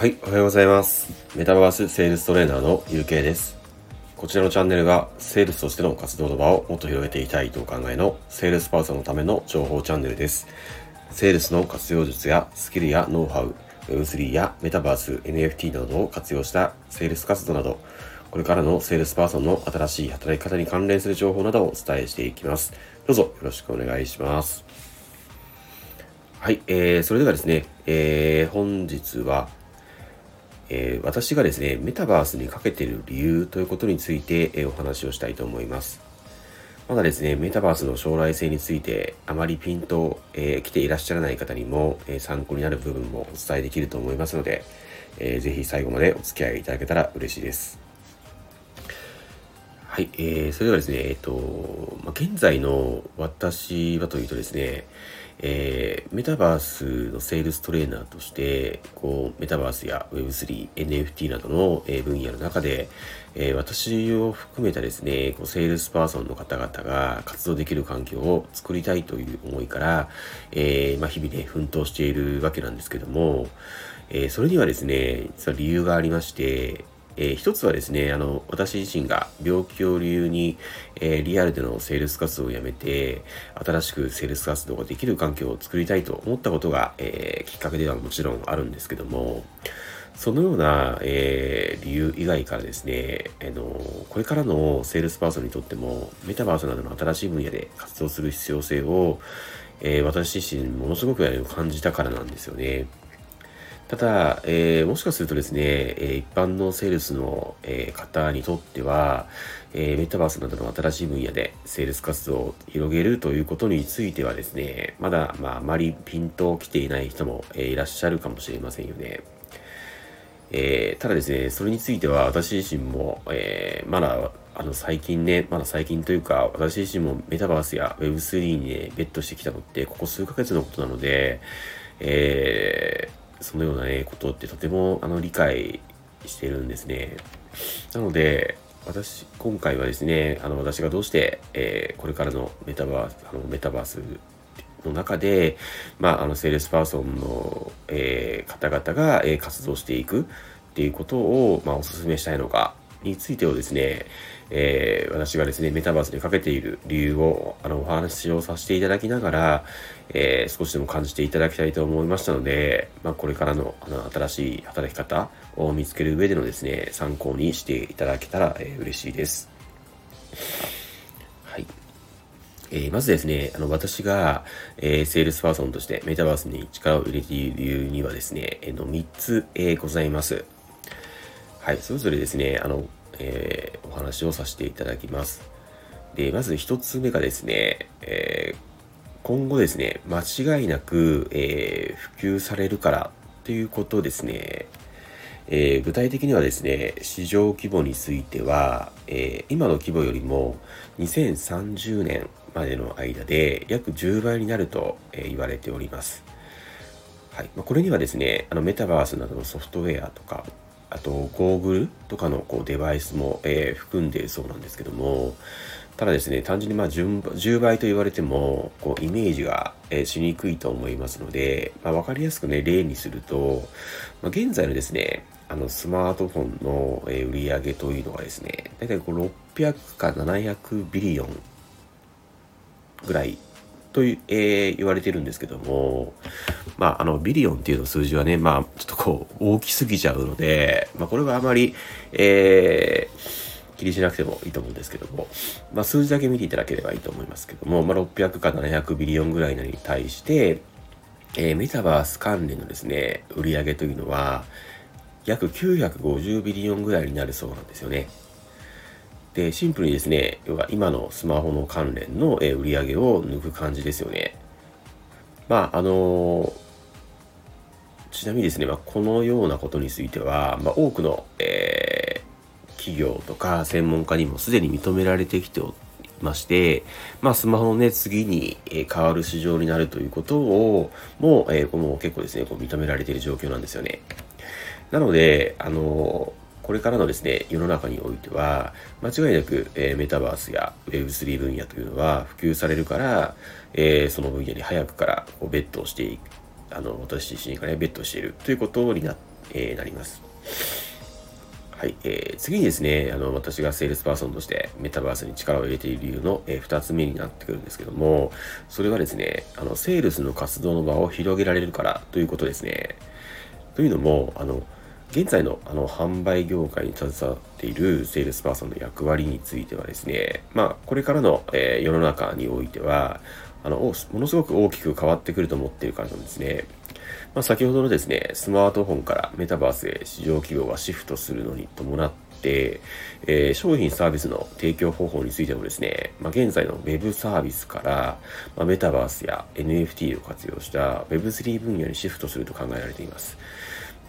はい、おはようございます。メタバースセールストレーナーの UK です。こちらのチャンネルがセールスとしての活動の場をもっと広げていきたいとお考えのセールスパーソンのための情報チャンネルです。セールスの活用術やスキルやノウハウ、Web3 やメタバース、NFT などを活用したセールス活動など、これからのセールスパーソンの新しい働き方に関連する情報などをお伝えしていきます。どうぞよろしくお願いします。はい、えー、それではですね、えー、本日は、えー、私がですね、メタバースにかけている理由ということについて、えー、お話をしたいと思います。まだですね、メタバースの将来性についてあまりピンと、えー、来ていらっしゃらない方にも、え、参考になる部分もお伝えできると思いますので、えー、ぜひ最後までお付き合いいただけたら嬉しいです。はい、えー、それではですね、えっ、と、まあ、現在の私はというとですね、えー、メタバースのセールストレーナーとして、こう、メタバースや Web3、NFT などの、えー、分野の中で、えー、私を含めたですね、こうセールスパーソンの方々が活動できる環境を作りたいという思いから、えまあ、日々ね、奮闘しているわけなんですけども、えそれにはですね、実は理由がありまして、えー、一つはですね、あの、私自身が病気を理由に、えー、リアルでのセールス活動をやめて、新しくセールス活動ができる環境を作りたいと思ったことが、えー、きっかけではもちろんあるんですけども、そのような、えー、理由以外からですね、あのこれからのセールスパーソンにとっても、メタバースなどの新しい分野で活動する必要性を、えー、私自身ものすごく感じたからなんですよね。ただ、えー、もしかするとですね、え一般のセールスの、え方にとっては、えメタバースなどの新しい分野でセールス活動を広げるということについてはですね、まだ、まあ、あまりピンと来ていない人も、えいらっしゃるかもしれませんよね。えー、ただですね、それについては私自身も、えー、まだ、あの、最近ね、まだ最近というか、私自身もメタバースや Web3 にね、ベットしてきたのって、ここ数ヶ月のことなので、えー、そのような、ね、ことってとてもあの理解してるんですね。なので、私、今回はですね、あの私がどうして、えー、これからのメタバース、あのメタバースの中で、まあ、あのセールスパーソンの、えー、方々が、えー、活動していくっていうことを、まあ、お勧めしたいのかについてをですね、えー、私がですね、メタバースにかけている理由を、あの、お話をさせていただきながら、えー、少しでも感じていただきたいと思いましたので、まあ、これからの、あの、新しい働き方を見つける上でのですね、参考にしていただけたら、えー、嬉しいです。はい。えー、まずですね、あの、私が、えー、セールスパーソンとしてメタバースに力を入れている理由にはですね、えー、の3つ、えー、ございます。はい、それぞれですね、あの、えー、お話をさせていただきます。で、まず一つ目がですね、えー、今後ですね、間違いなく、えー、普及されるからということですね。えー、具体的にはですね、市場規模については、えー、今の規模よりも2030年までの間で約10倍になると、え言われております。はいま、これにはですね、あのメタバースなどのソフトウェアとか、あとゴーグルとかのこうデバイスも、えー、含んでいるそうなんですけどもただですね単純にまあ 10, 10倍と言われてもこうイメージが、えー、しにくいと思いますので、まあ、分かりやすくね例にすると、まあ、現在のですねあのスマートフォンの、え売り上げというのがですね大体こう600か700ビリオンぐらいと、えー、言われてるんですけども、まあ、あの、ビリオンっていう数字はね、まあ、ちょっとこう、大きすぎちゃうので、まあ、これはあまり、えー、気にしなくてもいいと思うんですけども、まあ、数字だけ見ていただければいいと思いますけども、まあ、600か700ビリオンぐらいのに対して、えー、メタバース関連のですね、売り上げというのは、約950ビリオンぐらいになるそうなんですよね。で、シンプルにですね、要は今のスマホの関連の売り上げを抜く感じですよね。まあ、あのちなみにですね、まあ、このようなことについては、まあ、多くの、えー、企業とか専門家にもすでに認められてきておりまして、まあ、スマホのね、次に、変わる市場になるということを、もう、えー、もう結構ですね、こう認められている状況なんですよね。なので、あのこれからのですね、世の中においては、間違いなく、えー、メタバースや Web3 分野というのは普及されるから、えー、その分野に早くからこうベットをしていく、あの、私自身がね、ベットしているということになえー、なります。はい。えー、次にですね、あの、私がセールスパーソンとしてメタバースに力を入れている理由の、えー、2つ目になってくるんですけども、それはですね、あの、セールスの活動の場を広げられるからということですね。というのも、あの、現在のあの販売業界に携わっているセールスパーソンの役割についてはですね、まあ、これからの、えー、世の中においては、あの、ものすごく大きく変わってくると思っているからなんですね。まあ、先ほどのですね、スマートフォンからメタバースへ市場規模がシフトするのに伴って、えー、商品サービスの提供方法についてもですね、まあ、現在の Web サービスから、まあ、メタバースや NFT を活用した Web3 分野にシフトすると考えられています。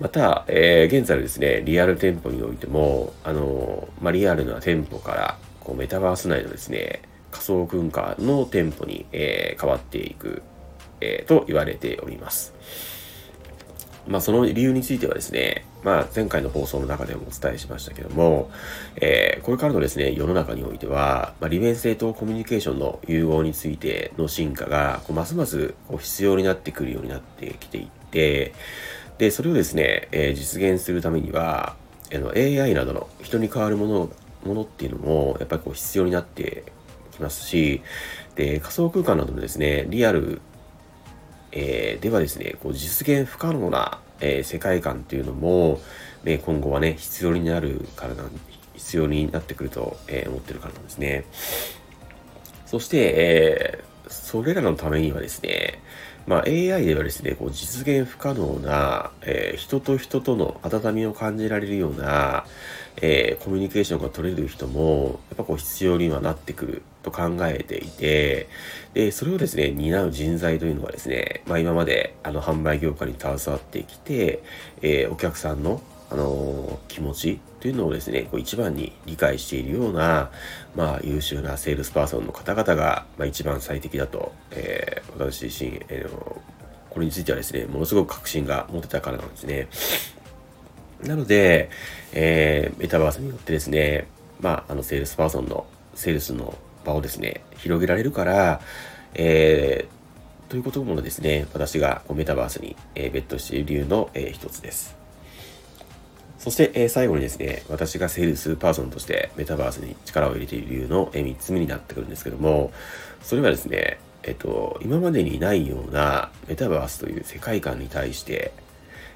また、えー、現在のですね、リアル店舗においても、あのまあ、リアルな店舗から、こう、メタバース内のですね、仮想空間の店舗に、えー、変わっていく、えー、と言われております。まあ、その理由についてはですね、まあ、前回の放送の中でもお伝えしましたけども、えー、これからのですね、世の中においては、まあ、利便性とコミュニケーションの融合についての進化が、こうますますこう必要になってくるようになってきていて、で、それをですね、えー、実現するためには、あの AI などの人に代わるものものっていうのも、やっぱりこう必要になってきますし、で、仮想空間などのですね、リアルえー、ではですね、こう実現不可能な、えー、世界観っていうのも、ね、今後はね、必要になるからなん、必要になってくると、え、思ってるからなんですね。そして、え、それらのためにはですね、まあ、AI ではですね、こう実現不可能な、えー、人と人との温みを感じられるような、えー、コミュニケーションが取れる人も、やっぱこう必要にはなってくると考えていて、で、それをですね、担う人材というのはですね、まあ今まであの販売業界に携わってきて、えー、お客さんのあの気持ちというのをですね、こう一番に理解しているような、まあ、優秀なセールスパーソンの方々が、まあ、一番最適だと、えー、私自身、えー、これについてはですね、ものすごく確信が持てたからなんですね。なので、えー、メタバースによってですね、まあ、あの、セールスパーソンの、セールスの場をですね、広げられるから、えー、ということもですね、私がこうメタバースに、えー、ベットしている理由の、えー、一つです。そして、えー、最後にですね、私がセールスパーソンとしてメタバースに力を入れている理由の、えー、3つ目になってくるんですけども、それはですね、えっと、今までにないようなメタバースという世界観に対して、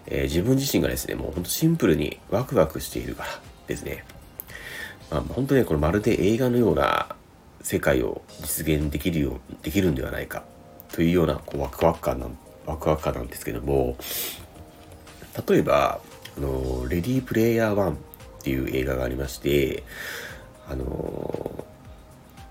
えー、自分自身がですね、もうほんとシンプルにワクワクしているからですね。まあ、本当にこれまるで映画のような世界を実現できるよう、できるんではないかというようなこうワクワク感なん、ワクワク感なんですけども、例えば、あの、レディープレイヤー1っていう映画がありまして、あの、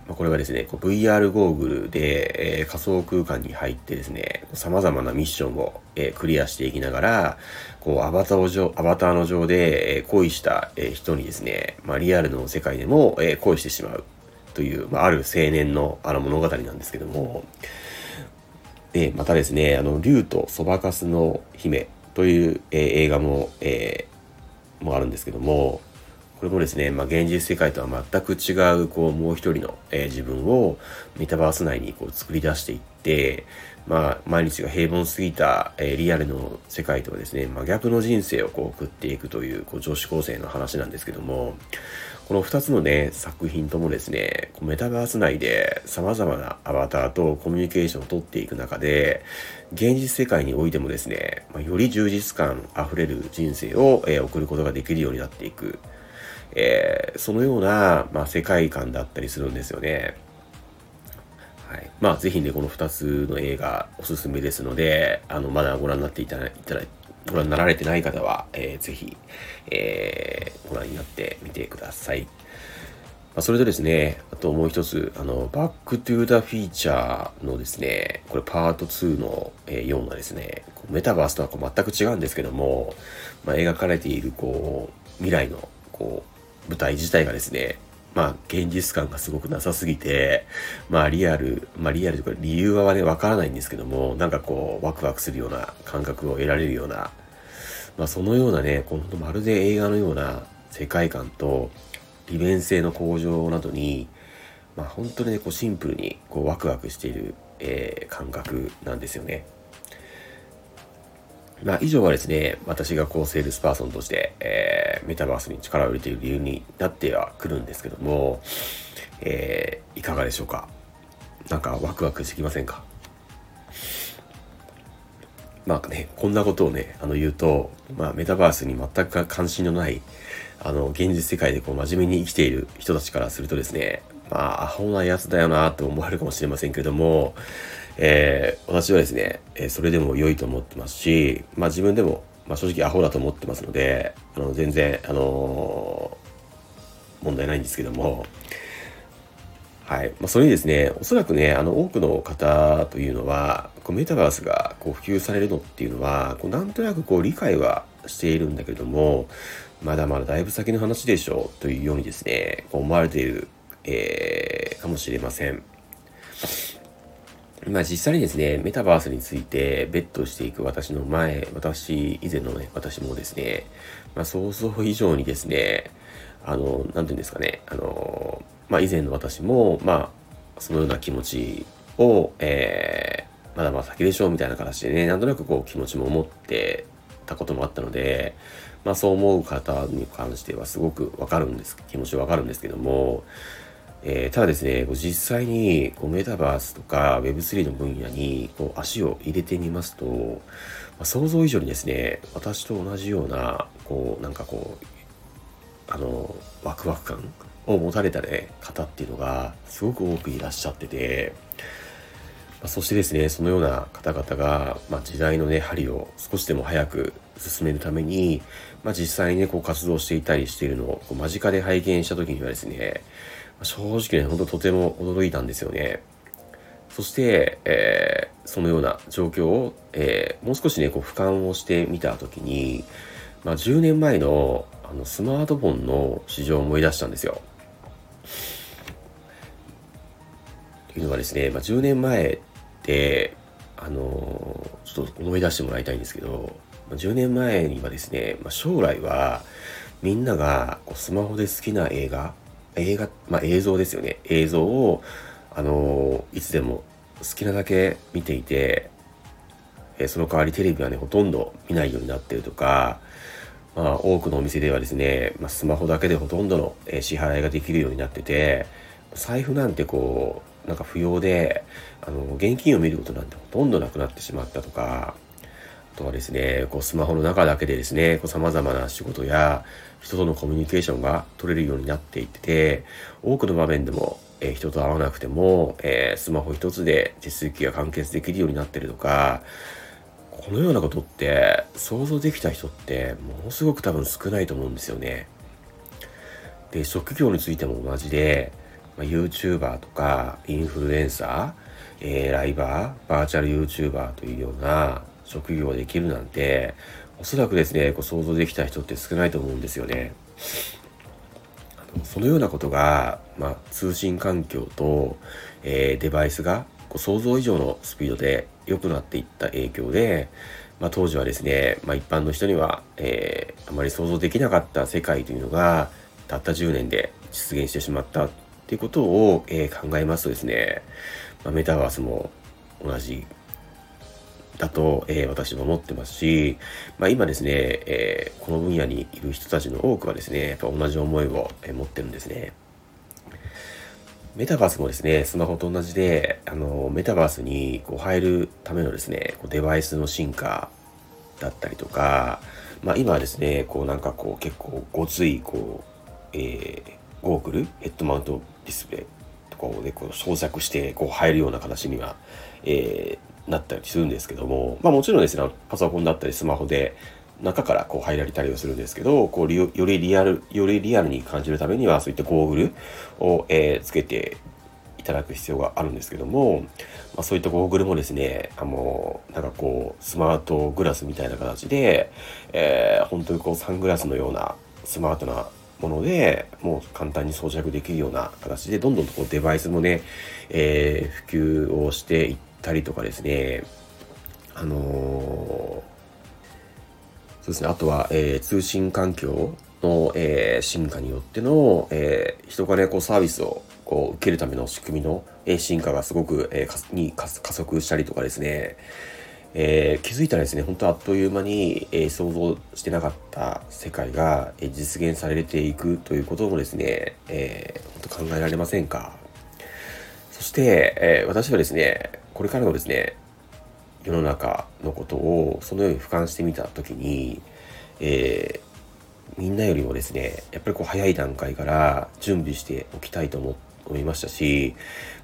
まこれはですね、VR ゴーグルで、えー、仮想空間に入ってですね、様々なミッションを、えー、クリアしていきながら、こうアバターを上、アバターの上で、えー、恋した、え人にですね、まあ、リアルの世界でも、え恋してしまうという、まあ、ある青年のあの物語なんですけども、で、またですね、あの、竜とそばかすの姫という、えー、映画も、えー、もあるんですけども、これもですね、まあ、現実世界とは全く違う、こう、もう一人の、えー、自分をメタバース内にこう作り出していって、まあ、毎日が平凡すぎた、えー、リアルの世界とはですね、真、逆の人生をこう送っていくという、こう、女子高生の話なんですけども、この2つのね、作品ともですね、こうメタバース内で様々なアバターとコミュニケーションを取っていく中で、現実世界においてもですね、まあ、より充実感あふれる人生を、えー、送ることができるようになっていく、えー、そのような、まあ、世界観だったりするんですよね。はい。まあ、ぜひね、この2つの映画おすすめですので、あの、まだご覧になっていただいたら、ご覧になられてない方は、えー、ぜひ、えー、ご覧になってみてください。まあ、それでですね、あともう一つ、あの、バックトゥーザフューチャーのですね、これパート2の、えー、ようなですね、メタバースとはこう全く違うんですけども、まあ、描かれている、こう、未来の、こう、舞台自体がですね、まあ、現実感がすごくなさすぎて、まあ、リアル、まあ、リアルというか理由はね、わからないんですけども、なんかこう、ワクワクするような感覚を得られるような、まあ、そのようなね、このまるで映画のような世界観と、利便性の向上などに、まあ、本当にね、こうシンプルにこうワクワクしている、えー、感覚なんですよね。まあ、以上はですね、私がこう、セールスパーソンとして、えー、メタバースに力を入れている理由になってはくるんですけども、えー、いかがでしょうか？なんかワクワクしてきませんか？まあね、こんなことをね、あの言うと、まあメタバースに全く関心のない、あの、現実世界でこう真面目に生きている人たちからするとですね、まあ、アホなやつだよなと思われるかもしれませんけれども、えー、私はですね、えそれでも良いと思ってますし、まあ自分でも、まあ正直アホだと思ってますので、あの、全然、あのー、問題ないんですけども、はい。まあ、それにですね、おそらくね、あの、多くの方というのは、こうメタバースがこう普及されるのっていうのは、こうなんとなくこう理解はしているんだけれども、まだまだだいぶ先の話でしょうというようにですね、こう思われている、えー、かもしれません。まあ実際にですね、メタバースについてベットしていく私の前、私以前のね、私もですね、まあ想像以上にですね、あの、なんて言うんですかね、あの、まあ以前の私も、まあ、そのような気持ちを、えー、まだまだ先でしょうみたいな形でね、なんとなくこう気持ちも持ってたこともあったので、まあそう思う方に関してはすごくわかるんです、気持ちわかるんですけども、えー、ただですね、実際にこうメタバースとか Web3 の分野にこう足を入れてみますと、まあ、想像以上にですね、私と同じような、こう、なんかこう、あの、ワクワク感を持たれた、ね、方っていうのがすごく多くいらっしゃってて、まあ、そしてですね、そのような方々が、まあ、時代のね、針を少しでも早く進めるために、まあ、実際にね、こう活動していたりしているのをこう間近で拝見した時にはですね、正直ね、ほんととても驚いたんですよね。そして、えー、そのような状況を、えー、もう少しね、こう俯瞰をしてみたときに、まあ、10年前のあのスマートフォンの市場を思い出したんですよ。というのはですね、まあ、10年前って、あのちょっと思い出してもらいたいんですけど、まあ、10年前にはですね、まあ、将来はみんながこうスマホで好きな映画映画、まあ、映像ですよね。映像を、あのいつでも好きなだけ見ていて、えその代わりテレビはね、ほとんど見ないようになってるとか、まあ、多くのお店ではですね、まあ、スマホだけでほとんどの、え支払いができるようになってて、財布なんてこう、なんか不要で、あの、現金を見ることなんてほとんどなくなってしまったとか、とはですね、こうスマホの中だけでですね、こう様々な仕事や人とのコミュニケーションが取れるようになっていってて、多くの場面でも、えー、人と会わなくても、えー、スマホ一つで手続きが完結できるようになってるとか、このようなことって想像できた人ってものすごく多分少ないと思うんですよね。で、職業についても同じで、まあ、YouTuber とかインフルエンサー、えー、ライバー、バーチャル YouTuber というような職業できるなんて、おそらくですね、こう想像できた人って少ないと思うんですよね。そのようなことが、まあ、通信環境と、えー、デバイスがこう想像以上のスピードで良くなっていった影響で、まあ、当時はですね、まあ、一般の人には、えー、あまり想像できなかった世界というのがたった10年で実現してしまったっていうことを、えー、考えますとですね、まあ、メタバースも同じだと、えー、私も思ってますし、まあ、今ですね、えー、この分野にいる人たちの多くはですね、やっぱ同じ思いを、え持ってるんですね。メタバースもですね、スマホと同じで、あの、メタバースにこう入るためのですね、こうデバイスの進化だったりとか、まあ今はですね、こうなんかこう結構ごつい、こう、えー、ゴーグル、ヘッドマウントディスプレイとかをね、こう装着してこう入るような形には、えー、なったりするんですけども、まあもちろんですね、パソコンだったりスマホで中からこう入られたりはするんですけど、こうよりリアル、よりリアルに感じるためにはそういったゴーグルを、えー、つけていただく必要があるんですけども、まあ、そういったゴーグルもですね、あの、なんかこう、スマートグラスみたいな形で、えー、本当にこうサングラスのようなスマートなものでもう簡単に装着できるような形でどんどんとこうデバイスもね、えー、普及をしていってたりとかですね、あの、そうですね、あとは、えー、通信環境の、えー、進化によっての、えー、人がね、こうサービスをこう受けるための仕組みの、えー、進化がすごく、えー、に加速したりとかですね、えー、気づいたらですね、本当あっという間に、えー、想像してなかった世界が、え実現されていくということもですね、えー、本当考えられませんか？そして、え私はですね、これからのですね、世の中のことをそのように俯瞰してみた時に、えみんなよりもですね、やっぱりこう早い段階から準備しておきたいと思って思いましたし、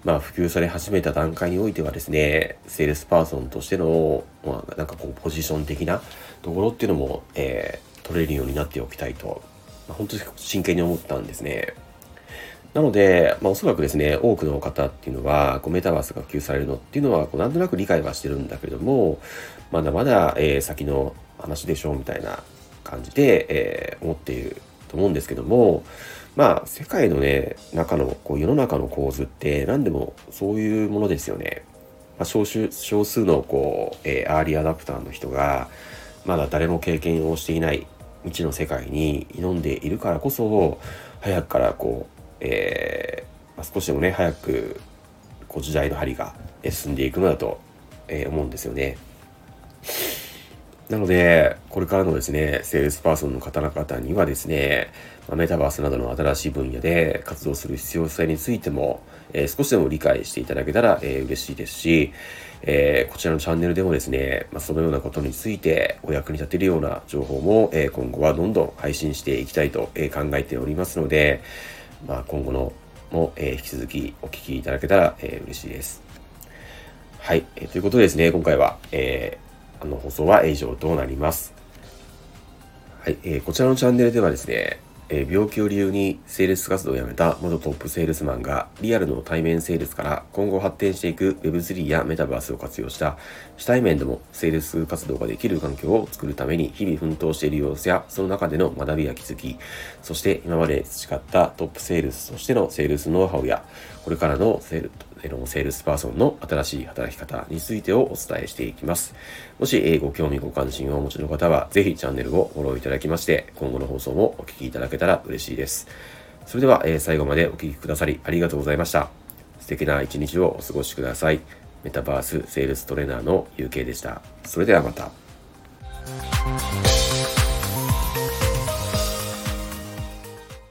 まあ、普及され始めた段階においてはですね、セールスパーソンとしての、まあ、なんかこう、ポジション的なところっていうのも、えー、取れるようになっておきたいと、まあ、本当に真剣に思ったんですね。なので、まあ、おそらくですね、多くの方っていうのは、こうメタバースが普及されるのっていうのは、こうなんとなく理解はしてるんだけれども、まだまだ、えー、先の話でしょうみたいな感じで、えー、思っていると思うんですけども、まあ、世界のね、中の、こう世の中の構図って何でもそういうものですよね。まあ、少数少数のこう、えー、アーリーアダプターの人が、まだ誰も経験をしていない未知の世界に挑んでいるからこそ、早くからこう、えー、まあ、少しでもね、早くこう時代の針が進んでいくのだと、えー、思うんですよね。なので、これからのですね、セールスパーソンの方々にはですね、まメタバースなどの新しい分野で活動する必要性についても、えー、少しでも理解していただけたら、えー、嬉しいですし、えー、こちらのチャンネルでもですね、まあ、そのようなことについてお役に立てるような情報も、え今後はどんどん配信していきたいと、え考えておりますので、まあ、今後のも、え引き続きお聞きいただけたら、え嬉しいです。はい、えということでですね、今回は、えーあの放送は以上となります。はい、えー、こちらのチャンネルではですね、えー、病気を理由にセールス活動を辞めた元トップセールスマンがリアルの対面セールスから今後発展していく Web3 やメタバースを活用した非対面でもセールス活動ができる環境を作るために日々奮闘している様子やその中での学びや気づき、そして今まで培ったトップセールスとしてのセールスノウハウやこれからのセールのセールスパーソンの新しい働き方についてをお伝えしていきます。もし、えご興味ご関心をお持ちの方は、ぜひチャンネルをフォローいただきまして、今後の放送もお聴きいただけたら嬉しいです。それでは、え最後までお聴きくださりありがとうございました。素敵な一日をお過ごしください。メタバースセールストレーナーの UK でした。それではまた。